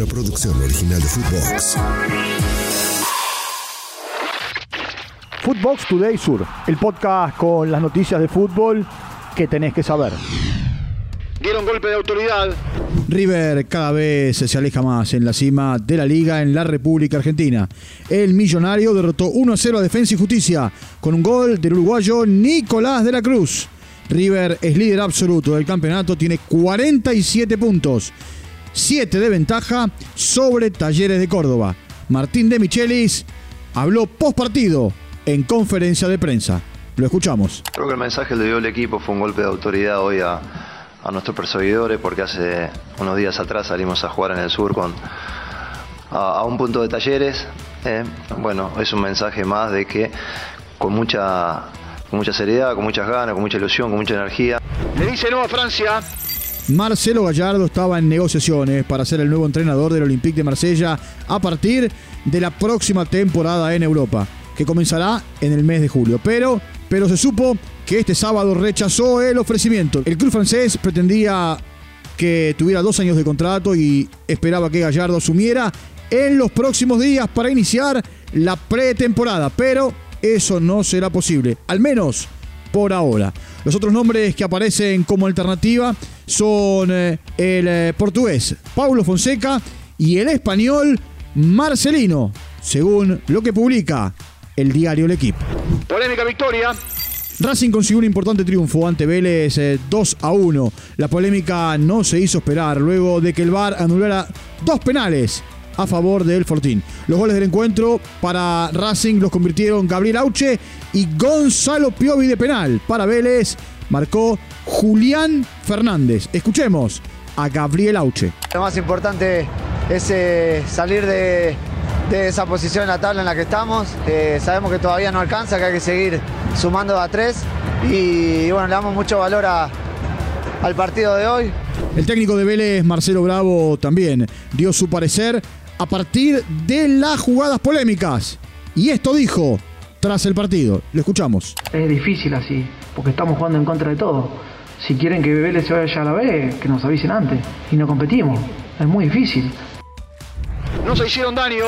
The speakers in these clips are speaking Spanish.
Una producción original de Footbox. Footbox Today Sur, el podcast con las noticias de fútbol que tenés que saber. Dieron golpe de autoridad. River cada vez se aleja más en la cima de la liga en la República Argentina. El millonario derrotó 1 a 0 a Defensa y Justicia con un gol del uruguayo Nicolás de la Cruz. River es líder absoluto del campeonato, tiene 47 puntos, 7 de ventaja sobre Talleres de Córdoba. Martín de Michelis habló post partido en conferencia de prensa. Lo escuchamos. Creo que el mensaje le dio el equipo fue un golpe de autoridad hoy a, a nuestros perseguidores porque hace unos días atrás salimos a jugar en el sur con a, a un punto de talleres. eh. Bueno, es un mensaje más de que con mucha, con mucha seriedad, con muchas ganas, con mucha ilusión, con mucha energía. Le dice no a Francia. Marcelo Gallardo estaba en negociaciones para ser el nuevo entrenador del Olympique de Marsella a partir de la próxima temporada en Europa, que comenzará en el mes de julio. Pero, pero se supo que este sábado rechazó el ofrecimiento. El club francés pretendía que tuviera dos años de contrato y esperaba que Gallardo asumiera en los próximos días para iniciar la pretemporada, pero eso no será posible, al menos por ahora. Los otros nombres que aparecen como alternativa son eh, el eh, portugués Paulo Fonseca y el español Marcelino, según lo que publica el diario El Equipo. Polémica victoria. Racing consiguió un importante triunfo ante Vélez eh, 2 a 1. La polémica no se hizo esperar luego de que el VAR anulara dos penales a favor del Fortín. Los goles del encuentro para Racing los convirtieron Gabriel Auche y Gonzalo Piovi de penal. Para Vélez marcó Julián Fernández. Escuchemos a Gabriel Auche. Lo más importante es eh, salir de, de esa posición en la tabla en la que estamos. Eh, sabemos que todavía no alcanza, que hay que seguir sumando a tres. Y, bueno, le damos mucho valor a- al partido de hoy. El técnico de Vélez, Marcelo Bravo, también dio su parecer a partir de las jugadas polémicas. Y esto dijo tras el partido. Lo escuchamos. Es difícil así, porque estamos jugando en contra de todo. Si quieren que Vélez se vaya a la B, que nos avisen antes. Y no competimos. Es muy difícil. No se hicieron daño.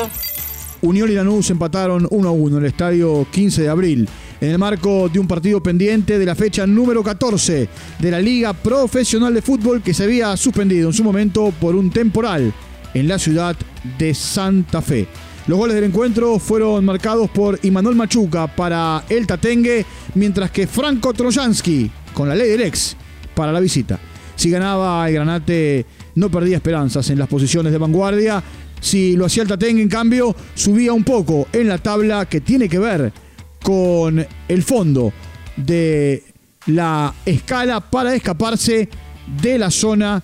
Unión y Lanús empataron 1 a 1 en el estadio 15 de abril, en el marco de un partido pendiente de la fecha número 14 de la Liga Profesional de Fútbol que se había suspendido en su momento por un temporal en la ciudad de Santa Fe. Los goles del encuentro fueron marcados por Imanol Machuca para el Tatengue, mientras que Franco Trojansky con la ley del ex para la visita. Si ganaba el Granate, no perdía esperanzas en las posiciones de vanguardia. Si lo hacía el Tatengue, en cambio, subía un poco en la tabla que tiene que ver con el fondo de la escala para escaparse de la zona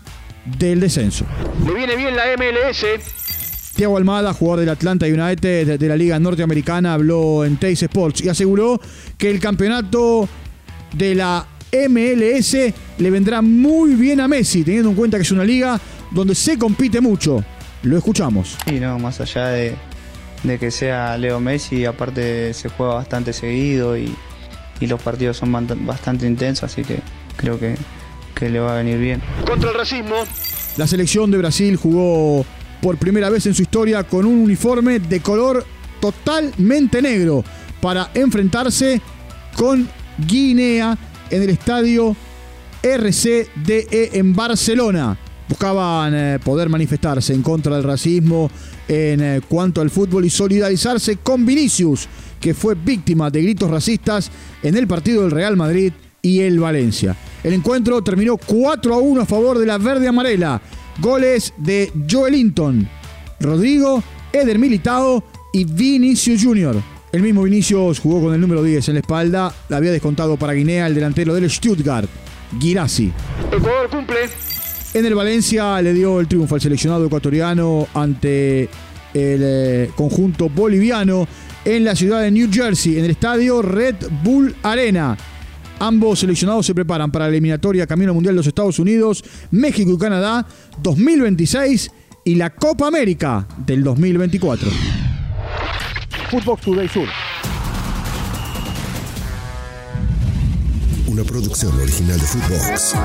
del descenso. Le viene bien la MLS. Thiago Almada, jugador del Atlanta United de, la Liga Norteamericana, habló en Teis Sports y aseguró que el campeonato de la MLS le vendrá muy bien a Messi, teniendo en cuenta que es una liga donde se compite mucho. Lo escuchamos. Y no, más allá de, de que sea Leo Messi, aparte se juega bastante seguido y, y los partidos son bastante intensos, así que creo que, que le va a venir bien. Contra el racismo. La selección de Brasil jugó por primera vez en su historia con un uniforme de color totalmente negro para enfrentarse con Guinea en el estadio RCDE en Barcelona. Buscaban eh, poder manifestarse en contra del racismo en eh, cuanto al fútbol y solidarizarse con Vinicius, que fue víctima de gritos racistas en el partido del Real Madrid y el Valencia. El encuentro terminó 4 a 1 a favor de la verde amarela. Goles de Joelinton, Rodrigo, Eder Militao y Vinicius Jr. El mismo Vinicius jugó con el número 10 en la espalda. La había descontado para Guinea el delantero del Stuttgart, Girassi. Ecuador cumple. En el Valencia le dio el triunfo al seleccionado ecuatoriano ante el eh, conjunto boliviano en la ciudad de New Jersey, en el estadio Red Bull Arena. Ambos seleccionados se preparan para la eliminatoria Camino Mundial de los Estados Unidos, México y Canadá 2026 y la Copa América del 2024. Footbox Today Sur. Una producción original de Footbox.